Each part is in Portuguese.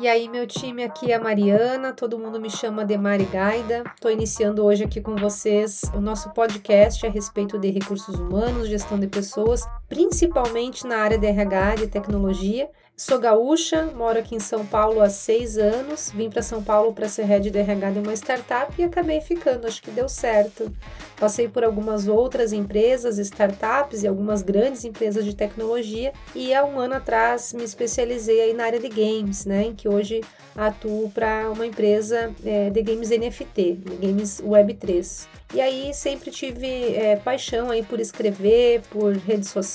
E aí, meu time aqui é a Mariana, todo mundo me chama de Mari Gaida. Estou iniciando hoje aqui com vocês o nosso podcast a respeito de recursos humanos, gestão de pessoas, principalmente na área de RH, de tecnologia. Sou gaúcha, moro aqui em São Paulo há seis anos. Vim para São Paulo para ser head de RH de uma startup e acabei ficando, acho que deu certo. Passei por algumas outras empresas, startups e algumas grandes empresas de tecnologia e há um ano atrás me especializei aí na área de games, né, em que hoje atuo para uma empresa é, de games NFT, de games Web3. E aí sempre tive é, paixão aí por escrever, por redes sociais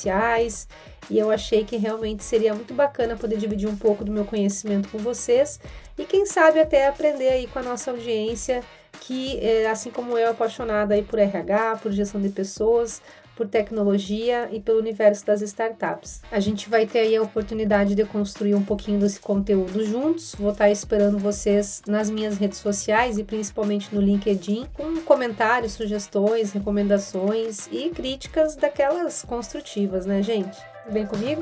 e eu achei que realmente seria muito bacana poder dividir um pouco do meu conhecimento com vocês e quem sabe até aprender aí com a nossa audiência que, é, assim como eu, é apaixonada aí por RH, por gestão de pessoas, por tecnologia e pelo universo das startups. A gente vai ter aí a oportunidade de construir um pouquinho desse conteúdo juntos. Vou estar esperando vocês nas minhas redes sociais e principalmente no LinkedIn com comentários, sugestões, recomendações e críticas daquelas construtivas, né, gente? Vem comigo?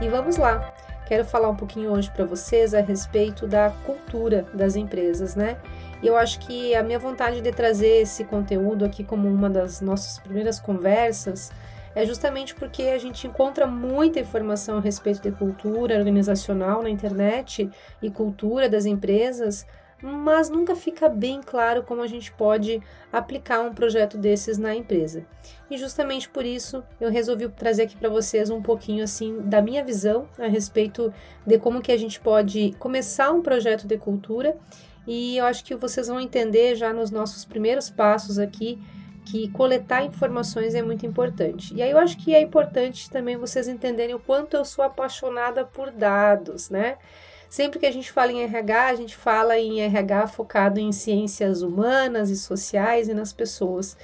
E vamos lá. Quero falar um pouquinho hoje para vocês a respeito da cultura das empresas, né? E eu acho que a minha vontade de trazer esse conteúdo aqui como uma das nossas primeiras conversas é justamente porque a gente encontra muita informação a respeito de cultura organizacional na internet e cultura das empresas, mas nunca fica bem claro como a gente pode aplicar um projeto desses na empresa. E justamente por isso eu resolvi trazer aqui para vocês um pouquinho assim da minha visão a respeito de como que a gente pode começar um projeto de cultura e eu acho que vocês vão entender já nos nossos primeiros passos aqui que coletar informações é muito importante. E aí eu acho que é importante também vocês entenderem o quanto eu sou apaixonada por dados, né? Sempre que a gente fala em RH, a gente fala em RH focado em ciências humanas e sociais e nas pessoas.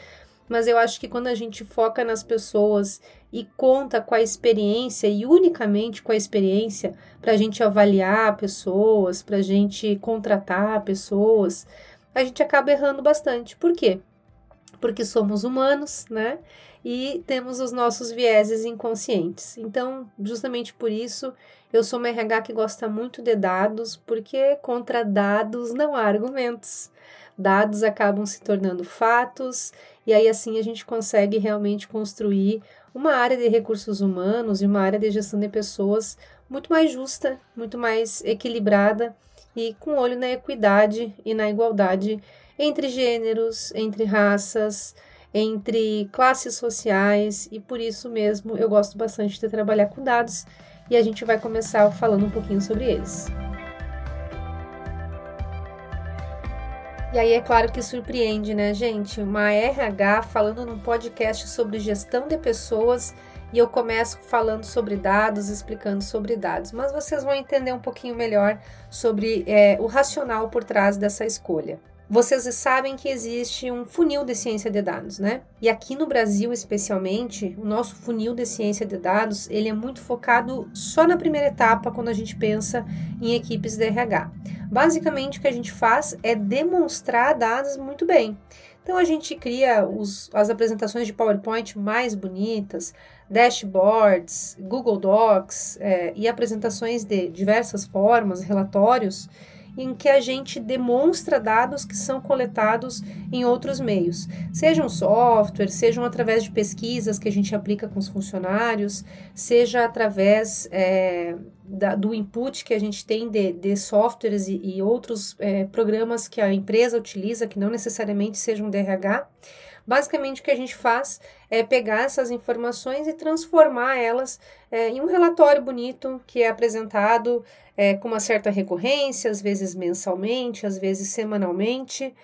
Mas eu acho que quando a gente foca nas pessoas e conta com a experiência e unicamente com a experiência para a gente avaliar pessoas, para a gente contratar pessoas, a gente acaba errando bastante. Por quê? Porque somos humanos, né? E temos os nossos vieses inconscientes. Então, justamente por isso, eu sou uma RH que gosta muito de dados, porque contra dados não há argumentos. Dados acabam se tornando fatos, e aí assim a gente consegue realmente construir uma área de recursos humanos e uma área de gestão de pessoas muito mais justa, muito mais equilibrada e com olho na equidade e na igualdade entre gêneros, entre raças, entre classes sociais, e por isso mesmo eu gosto bastante de trabalhar com dados e a gente vai começar falando um pouquinho sobre eles. E aí é claro que surpreende, né, gente? Uma RH falando num podcast sobre gestão de pessoas e eu começo falando sobre dados, explicando sobre dados, mas vocês vão entender um pouquinho melhor sobre é, o racional por trás dessa escolha. Vocês sabem que existe um funil de ciência de dados, né? E aqui no Brasil, especialmente, o nosso funil de ciência de dados, ele é muito focado só na primeira etapa quando a gente pensa em equipes de RH. Basicamente, o que a gente faz é demonstrar dados muito bem. Então, a gente cria os, as apresentações de PowerPoint mais bonitas, dashboards, Google Docs é, e apresentações de diversas formas, relatórios, em que a gente demonstra dados que são coletados em outros meios, sejam software, sejam através de pesquisas que a gente aplica com os funcionários, seja através é, da, do input que a gente tem de, de softwares e, e outros é, programas que a empresa utiliza, que não necessariamente sejam DRH. Basicamente, o que a gente faz é pegar essas informações e transformar elas é, em um relatório bonito que é apresentado é, com uma certa recorrência, às vezes mensalmente, às vezes semanalmente,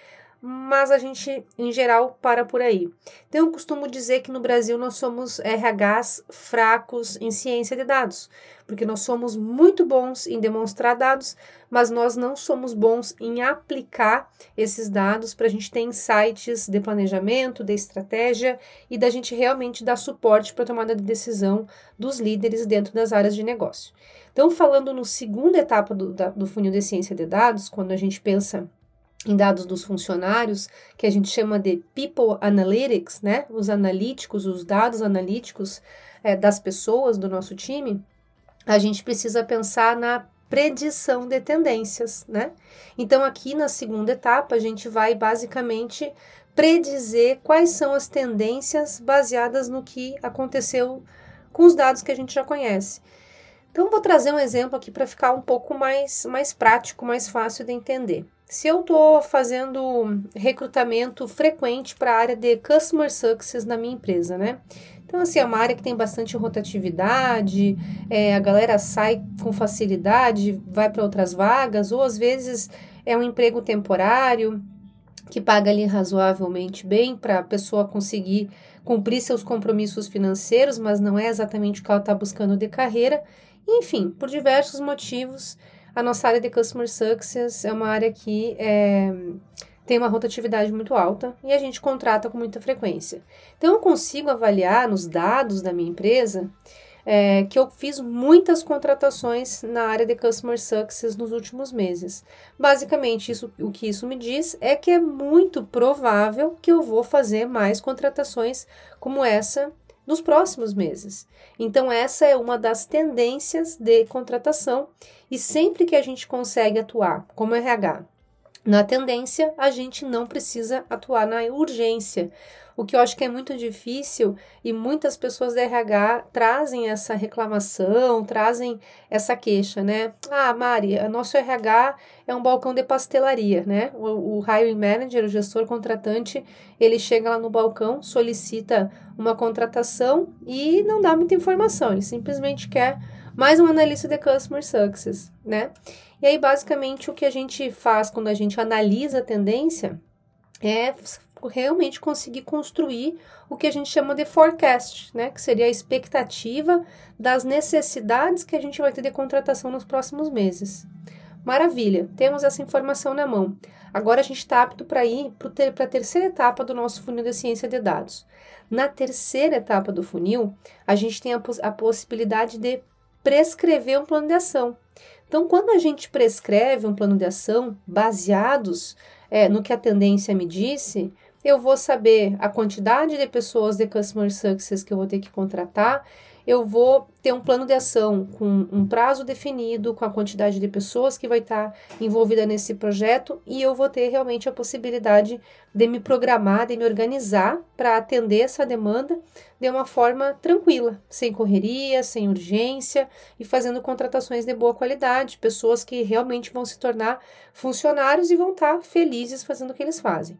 mas a gente, em geral, para por aí. Então, eu costumo dizer que no Brasil nós somos RHs fracos em ciência de dados, porque nós somos muito bons em demonstrar dados, mas nós não somos bons em aplicar esses dados para a gente ter insights de planejamento, de estratégia e da gente realmente dar suporte para a tomada de decisão dos líderes dentro das áreas de negócio. Então, falando no segunda etapa do, da, do funil de ciência de dados, quando a gente pensa em dados dos funcionários, que a gente chama de People Analytics, né? Os analíticos, os dados analíticos é, das pessoas do nosso time, a gente precisa pensar na predição de tendências, né? Então, aqui na segunda etapa, a gente vai basicamente predizer quais são as tendências baseadas no que aconteceu com os dados que a gente já conhece. Então, vou trazer um exemplo aqui para ficar um pouco mais, mais prático, mais fácil de entender. Se eu estou fazendo recrutamento frequente para a área de Customer Success na minha empresa, né? Então, assim, é uma área que tem bastante rotatividade, é, a galera sai com facilidade, vai para outras vagas, ou às vezes é um emprego temporário que paga ali razoavelmente bem para a pessoa conseguir cumprir seus compromissos financeiros, mas não é exatamente o que ela está buscando de carreira. Enfim, por diversos motivos, a nossa área de Customer Success é uma área que é, tem uma rotatividade muito alta e a gente contrata com muita frequência. Então, eu consigo avaliar nos dados da minha empresa é, que eu fiz muitas contratações na área de Customer Success nos últimos meses. Basicamente, isso, o que isso me diz é que é muito provável que eu vou fazer mais contratações como essa nos próximos meses. Então, essa é uma das tendências de contratação, e sempre que a gente consegue atuar como RH na tendência, a gente não precisa atuar na urgência, o que eu acho que é muito difícil e muitas pessoas da RH trazem essa reclamação, trazem essa queixa, né? Ah, Mari, nosso RH é um balcão de pastelaria, né? O, o hiring manager, o gestor contratante, ele chega lá no balcão, solicita uma contratação e não dá muita informação, ele simplesmente quer mais um analista de customer success, né? E aí, basicamente, o que a gente faz quando a gente analisa a tendência é realmente conseguir construir o que a gente chama de forecast, né? Que seria a expectativa das necessidades que a gente vai ter de contratação nos próximos meses. Maravilha, temos essa informação na mão. Agora a gente está apto para ir para a terceira etapa do nosso funil de ciência de dados. Na terceira etapa do funil, a gente tem a, a possibilidade de prescrever um plano de ação. Então, quando a gente prescreve um plano de ação baseados é, no que a tendência me disse, eu vou saber a quantidade de pessoas de Customer Success que eu vou ter que contratar, eu vou ter um plano de ação com um prazo definido, com a quantidade de pessoas que vai estar envolvida nesse projeto e eu vou ter realmente a possibilidade de me programar, de me organizar para atender essa demanda de uma forma tranquila, sem correria, sem urgência e fazendo contratações de boa qualidade, pessoas que realmente vão se tornar funcionários e vão estar felizes fazendo o que eles fazem.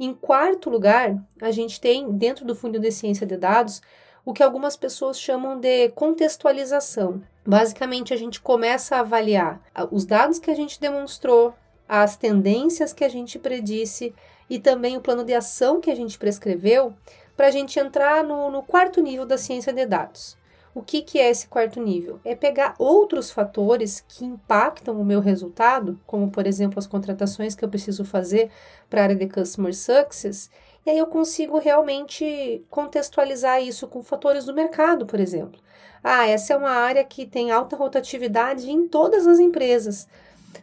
Em quarto lugar, a gente tem dentro do Fundo de Ciência de Dados o que algumas pessoas chamam de contextualização. Basicamente, a gente começa a avaliar os dados que a gente demonstrou, as tendências que a gente predisse e também o plano de ação que a gente prescreveu para a gente entrar no, no, quarto nível da ciência de dados. O que, que é esse quarto nível? É pegar outros fatores que impactam o meu resultado, como por exemplo as contratações que eu preciso fazer para a área de Customer Success, e aí eu consigo realmente contextualizar isso com fatores do mercado, por exemplo. Ah, essa é uma área que tem alta rotatividade em todas as empresas.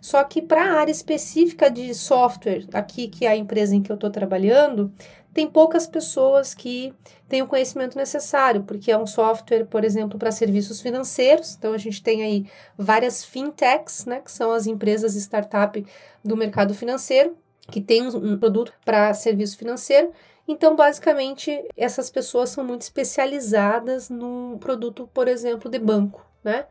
Só que para a área específica de software, aqui que é a empresa em que eu estou trabalhando, tem poucas pessoas que têm o conhecimento necessário, porque é um software, por exemplo, para serviços financeiros. Então a gente tem aí várias fintechs, né, que são as empresas startup do mercado financeiro, que tem um produto para serviço financeiro. Então, basicamente, essas pessoas são muito especializadas num produto, por exemplo, de banco, né?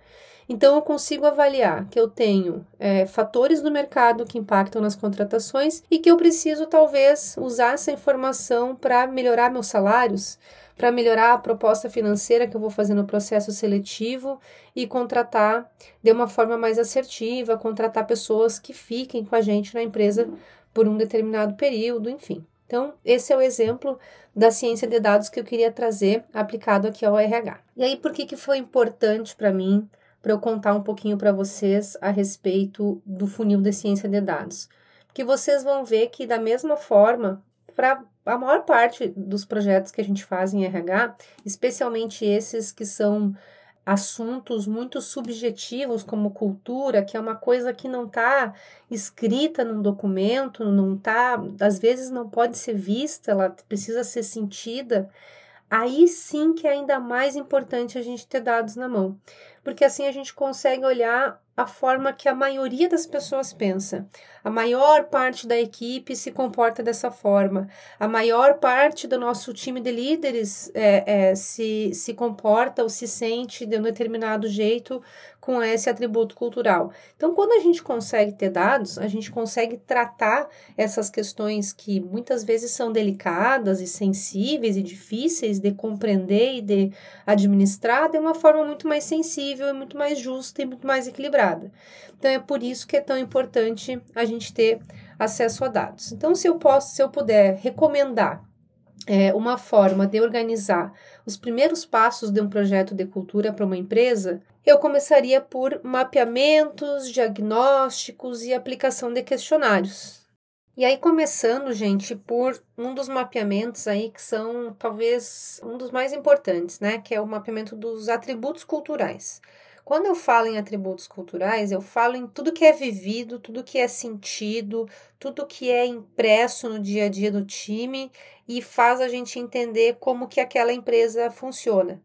Então, eu consigo avaliar que eu tenho é, fatores do mercado que impactam nas contratações e que eu preciso, talvez, usar essa informação para melhorar meus salários, para melhorar a proposta financeira que eu vou fazer no processo seletivo e contratar de uma forma mais assertiva, contratar pessoas que fiquem com a gente na empresa por um determinado período, enfim. Então, esse é o exemplo da ciência de dados que eu queria trazer aplicado aqui ao RH. E aí, por que, que foi importante para mim, para eu contar um pouquinho para vocês a respeito do funil de ciência de dados? Porque vocês vão ver que, da mesma forma, para a maior parte dos projetos que a gente faz em RH, especialmente esses que são assuntos muito subjetivos como cultura, que é uma coisa que não está escrita num documento, não está, às vezes não pode ser vista, ela precisa ser sentida, aí sim que é ainda mais importante a gente ter dados na mão, porque assim a gente consegue olhar a forma que a maioria das pessoas pensa. A maior parte da equipe se comporta dessa forma. A maior parte do nosso time de líderes é, é, se, se comporta ou se sente de um determinado jeito com esse atributo cultural. Então, quando a gente consegue ter dados, a gente consegue tratar essas questões que muitas vezes são delicadas e sensíveis e difíceis de compreender e de administrar de uma forma muito mais sensível, muito mais justa e muito mais equilibrada. Então, é por isso que é tão importante a gente ter acesso a dados. Então, se eu posso, se eu puder recomendar é, uma forma de organizar os primeiros passos de um projeto de cultura para uma empresa, eu começaria por mapeamentos, diagnósticos e aplicação de questionários. E aí, começando, gente, por um dos mapeamentos aí que são talvez um dos mais importantes, né? Que é o mapeamento dos atributos culturais. Quando eu falo em atributos culturais, eu falo em tudo que é vivido, tudo que é sentido, tudo que é impresso no dia a dia do time e faz a gente entender como que aquela empresa funciona.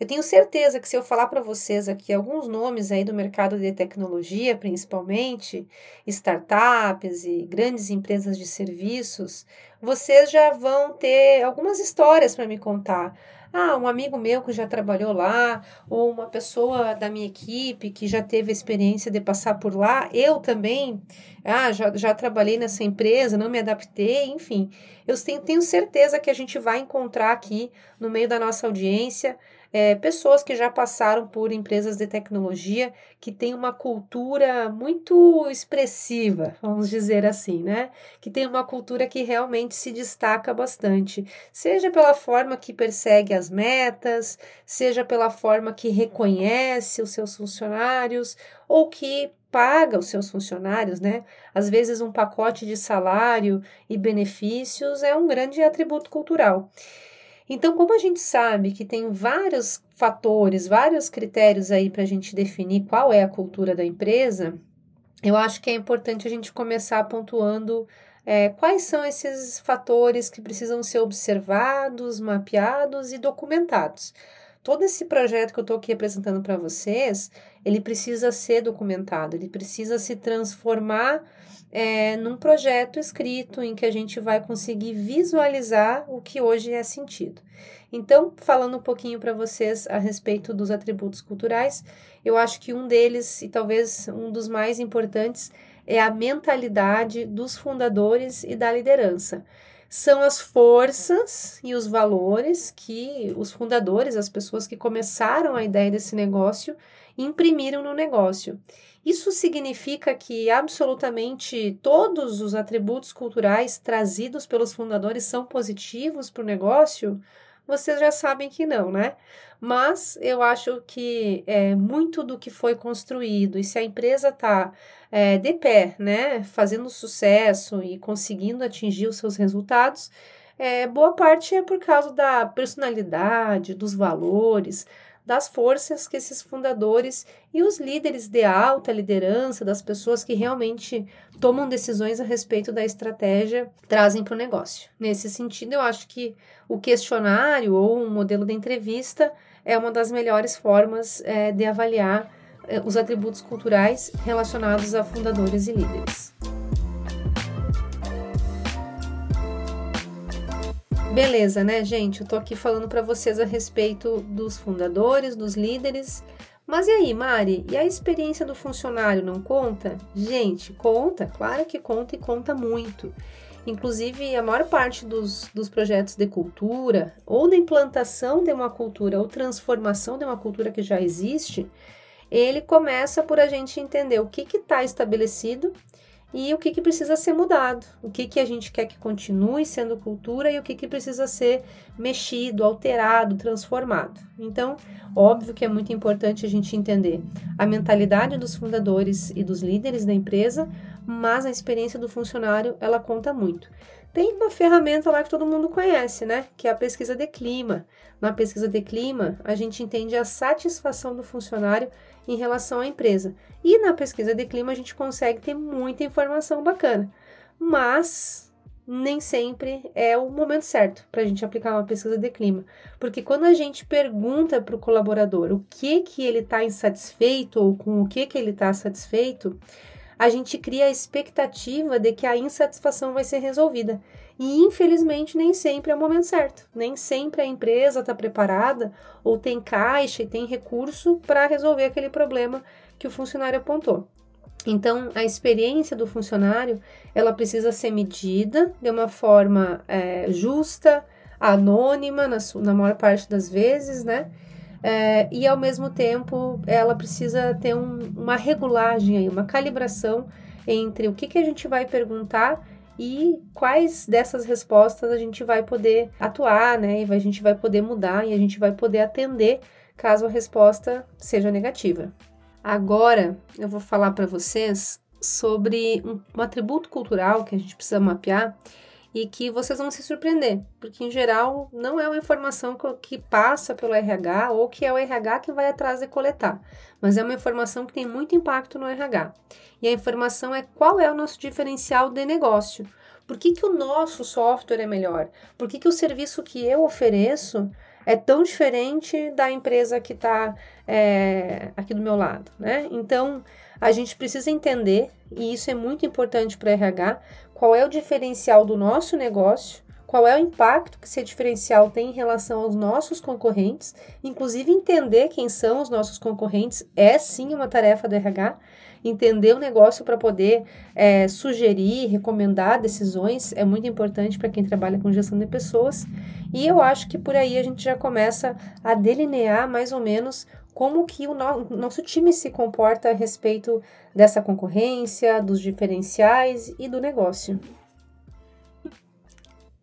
Eu tenho certeza que se eu falar para vocês aqui alguns nomes aí do mercado de tecnologia, principalmente startups e grandes empresas de serviços, vocês já vão ter algumas histórias para me contar. Ah, um amigo meu que já trabalhou lá, ou uma pessoa da minha equipe que já teve a experiência de passar por lá. Eu também, ah, já, já trabalhei nessa empresa, não me adaptei, enfim. Eu tenho, tenho certeza que a gente vai encontrar aqui no meio da nossa audiência é, pessoas que já passaram por empresas de tecnologia que têm uma cultura muito expressiva, vamos dizer assim, né? Que tem uma cultura que realmente se destaca bastante, seja pela forma que persegue as metas, seja pela forma que reconhece os seus funcionários ou que paga os seus funcionários, né? Às vezes um pacote de salário e benefícios é um grande atributo cultural. Então, como a gente sabe que tem vários fatores, vários critérios aí para a gente definir qual é a cultura da empresa, eu acho que é importante a gente começar pontuando é, quais são esses fatores que precisam ser observados, mapeados e documentados. Todo esse projeto que eu estou aqui apresentando para vocês, ele precisa ser documentado, ele precisa se transformar é, num projeto escrito em que a gente vai conseguir visualizar o que hoje é sentido. Então, falando um pouquinho para vocês a respeito dos atributos culturais, eu acho que um deles, e talvez um dos mais importantes, é a mentalidade dos fundadores e da liderança. São as forças e os valores que os fundadores, as pessoas que começaram a ideia desse negócio, imprimiram no negócio. Isso significa que absolutamente todos os atributos culturais trazidos pelos fundadores são positivos para o negócio? Vocês já sabem que não, né? Mas eu acho que é, muito do que foi construído, e se a empresa está é, de pé, né, fazendo sucesso e conseguindo atingir os seus resultados, é, boa parte é por causa da personalidade, dos valores, das forças que esses fundadores e os líderes de alta liderança, das pessoas que realmente tomam decisões a respeito da estratégia, trazem para o negócio. Nesse sentido, eu acho que o questionário ou um modelo de entrevista é uma das melhores formas é, de avaliar é, os atributos culturais relacionados a fundadores e líderes. Beleza, né, gente? Eu tô aqui falando para vocês a respeito dos fundadores, dos líderes. Mas e aí, Mari? E a experiência do funcionário não conta? Gente, conta, claro que conta e conta muito. Inclusive, a maior parte dos, dos projetos de cultura, ou da implantação de uma cultura, ou transformação de uma cultura que já existe, ele começa por a gente entender o que está estabelecido e o que, que precisa ser mudado, o que, que a gente quer que continue sendo cultura e o que, que precisa ser mexido, alterado, transformado. Então, óbvio que é muito importante a gente entender a mentalidade dos fundadores e dos líderes da empresa, mas a experiência do funcionário ela conta muito. Tem uma ferramenta lá que todo mundo conhece, né? Que é a pesquisa de clima. Na pesquisa de clima, a gente entende a satisfação do funcionário em relação à empresa. E na pesquisa de clima, a gente consegue ter muita informação bacana. Mas nem sempre é o momento certo para a gente aplicar uma pesquisa de clima. Porque quando a gente pergunta para o colaborador o que que ele está insatisfeito ou com o que que ele está satisfeito, a gente cria a expectativa de que a insatisfação vai ser resolvida. E infelizmente nem sempre é o momento certo. Nem sempre a empresa está preparada ou tem caixa e tem recurso para resolver aquele problema que o funcionário apontou. Então, a experiência do funcionário ela precisa ser medida de uma forma é, justa, anônima, na, na maior parte das vezes, né? É, e ao mesmo tempo ela precisa ter um, uma regulagem, aí, uma calibração entre o que, que a gente vai perguntar e quais dessas respostas a gente vai poder atuar, né? E a gente vai poder mudar e a gente vai poder atender caso a resposta seja negativa. Agora eu vou falar para vocês sobre um, um atributo cultural que a gente precisa mapear e que vocês vão se surpreender, porque em geral não é uma informação que passa pelo RH ou que é o RH que vai atrás de coletar, mas é uma informação que tem muito impacto no RH. E a informação é qual é o nosso diferencial de negócio. Por que, que o nosso software é melhor? Por que, que o serviço que eu ofereço é tão diferente da empresa que está é, aqui do meu lado, né? Então, a gente precisa entender, e isso é muito importante para RH, qual é o diferencial do nosso negócio, qual é o impacto que esse diferencial tem em relação aos nossos concorrentes, inclusive entender quem são os nossos concorrentes é sim uma tarefa do RH, entender o negócio para poder é, sugerir, recomendar decisões é muito importante para quem trabalha com gestão de pessoas. E eu acho que por aí a gente já começa a delinear mais ou menos como que o no nosso time se comporta a respeito dessa concorrência, dos diferenciais e do negócio.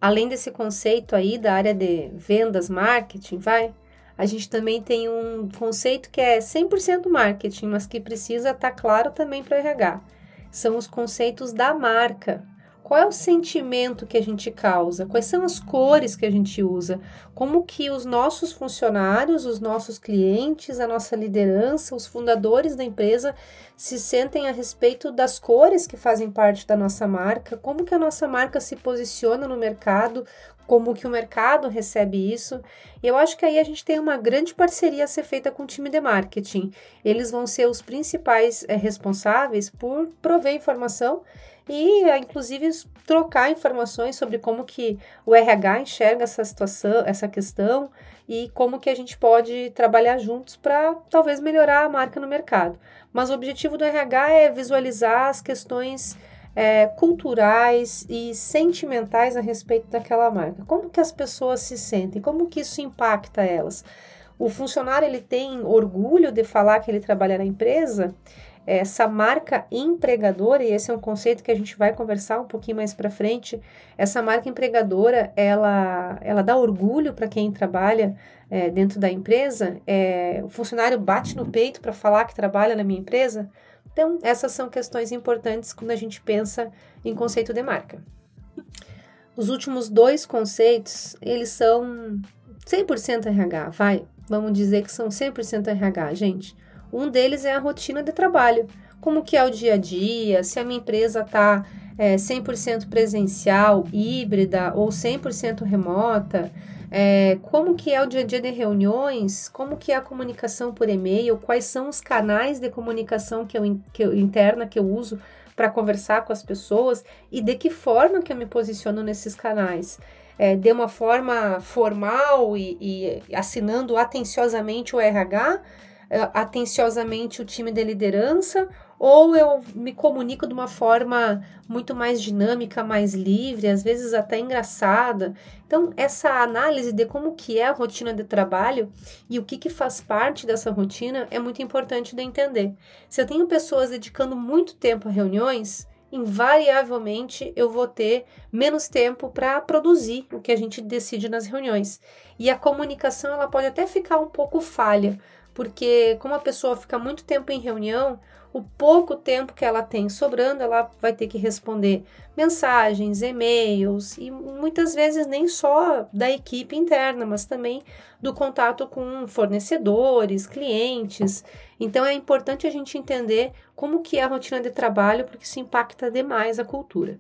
Além desse conceito aí da área de vendas, marketing, vai, a gente também tem um conceito que é 100% marketing, mas que precisa estar tá claro também para RH. São os conceitos da marca. Qual é o sentimento que a gente causa? Quais são as cores que a gente usa? Como que os nossos funcionários, os nossos clientes, a nossa liderança, os fundadores da empresa se sentem a respeito das cores que fazem parte da nossa marca? Como que a nossa marca se posiciona no mercado? Como que o mercado recebe isso? Eu acho que aí a gente tem uma grande parceria a ser feita com o time de marketing. Eles vão ser os principais é, responsáveis por prover informação e inclusive trocar informações sobre como que o RH enxerga essa situação, essa questão e como que a gente pode trabalhar juntos para talvez melhorar a marca no mercado. Mas o objetivo do RH é visualizar as questões é, culturais e sentimentais a respeito daquela marca. Como que as pessoas se sentem? Como que isso impacta elas? O funcionário ele tem orgulho de falar que ele trabalha na empresa? Essa marca empregadora, e esse é um conceito que a gente vai conversar um pouquinho mais para frente, essa marca empregadora, ela, ela dá orgulho para quem trabalha é, dentro da empresa, é, o funcionário bate no peito para falar que trabalha na minha empresa. Então, essas são questões importantes quando a gente pensa em conceito de marca. Os últimos dois conceitos, eles são 100% RH, vai, vamos dizer que são 100% RH, gente. Um deles é a rotina de trabalho, como que é o dia a dia, se a minha empresa está é, 100% presencial, híbrida ou 100% remota, é, como que é o dia a dia de reuniões, como que é a comunicação por e-mail, quais são os canais de comunicação que eu, que eu interna que eu uso para conversar com as pessoas e de que forma que eu me posiciono nesses canais. É, de uma forma formal e, e assinando atenciosamente o RH, atenciosamente o time de liderança ou eu me comunico de uma forma muito mais dinâmica, mais livre, às vezes até engraçada. Então, essa análise de como que é a rotina de trabalho e o que, que faz parte dessa rotina é muito importante de entender. Se eu tenho pessoas dedicando muito tempo a reuniões, invariavelmente eu vou ter menos tempo para produzir o que a gente decide nas reuniões. E a comunicação ela pode até ficar um pouco falha, porque como a pessoa fica muito tempo em reunião, o pouco tempo que ela tem sobrando, ela vai ter que responder mensagens, e-mails e muitas vezes nem só da equipe interna, mas também do contato com fornecedores, clientes. Então é importante a gente entender como que é a rotina de trabalho, porque isso impacta demais a cultura.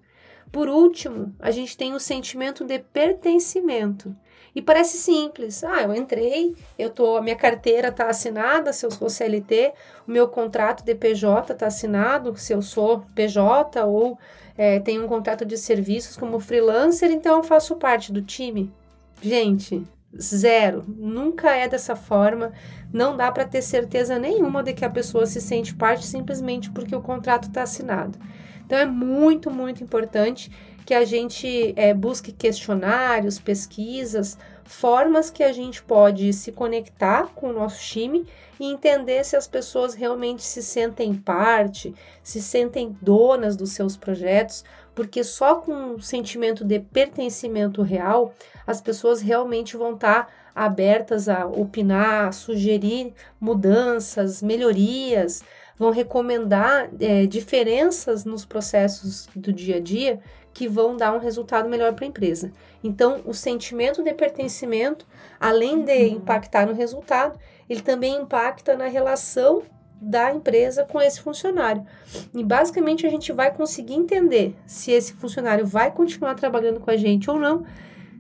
Por último, a gente tem o sentimento de pertencimento. E parece simples. Ah, eu entrei, eu tô, a minha carteira está assinada, se eu sou CLT, o meu contrato de PJ está assinado, se eu sou PJ ou é, tenho um contrato de serviços como freelancer, então eu faço parte do time. Gente, zero. Nunca é dessa forma. Não dá para ter certeza nenhuma de que a pessoa se sente parte simplesmente porque o contrato está assinado. Então é muito, muito importante que a gente é, busque questionários, pesquisas, formas que a gente pode se conectar com o nosso time e entender se as pessoas realmente se sentem parte, se sentem donas dos seus projetos, porque só com um sentimento de pertencimento real, as pessoas realmente vão estar abertas a opinar, a sugerir mudanças, melhorias, vão recomendar é, diferenças nos processos do dia a dia que vão dar um resultado melhor para a empresa. Então, o sentimento de pertencimento, além de uhum. impactar no resultado, ele também impacta na relação da empresa com esse funcionário. E basicamente a gente vai conseguir entender se esse funcionário vai continuar trabalhando com a gente ou não,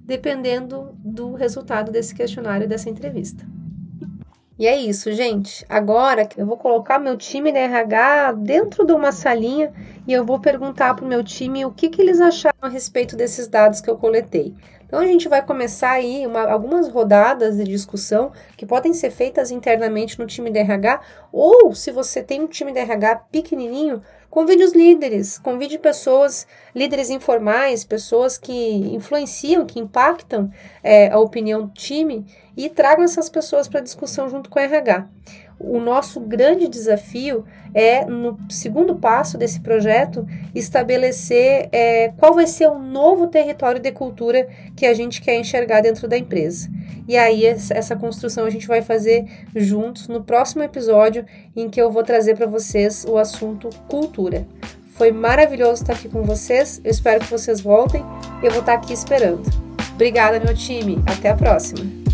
dependendo do resultado desse questionário dessa entrevista. E é isso, gente. Agora eu vou colocar meu time de RH dentro de uma salinha e eu vou perguntar para o meu time o que, que eles acharam a respeito desses dados que eu coletei. Então a gente vai começar aí uma, algumas rodadas de discussão que podem ser feitas internamente no time de RH, ou se você tem um time de RH pequenininho, convide os líderes, convide pessoas, líderes informais, pessoas que influenciam, que impactam é, a opinião do time e tragam essas pessoas para discussão junto com o RH. O nosso grande desafio é, no segundo passo desse projeto, estabelecer é, qual vai ser o novo território de cultura que a gente quer enxergar dentro da empresa. E aí, essa construção a gente vai fazer juntos no próximo episódio, em que eu vou trazer para vocês o assunto cultura. Foi maravilhoso estar aqui com vocês, eu espero que vocês voltem, eu vou estar aqui esperando. Obrigada, meu time, até a próxima!